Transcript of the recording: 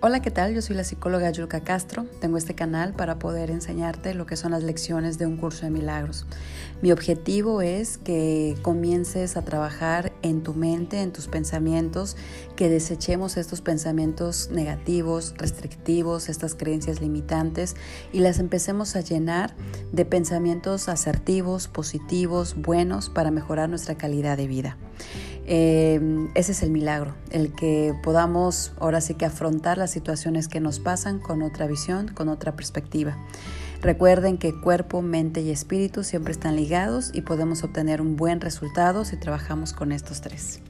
Hola, ¿qué tal? Yo soy la psicóloga Yulka Castro. Tengo este canal para poder enseñarte lo que son las lecciones de un curso de milagros. Mi objetivo es que comiences a trabajar en tu mente, en tus pensamientos, que desechemos estos pensamientos negativos, restrictivos, estas creencias limitantes y las empecemos a llenar de pensamientos asertivos, positivos, buenos para mejorar nuestra calidad de vida. Eh, ese es el milagro, el que podamos ahora sí que afrontar las situaciones que nos pasan con otra visión, con otra perspectiva. Recuerden que cuerpo, mente y espíritu siempre están ligados y podemos obtener un buen resultado si trabajamos con estos tres.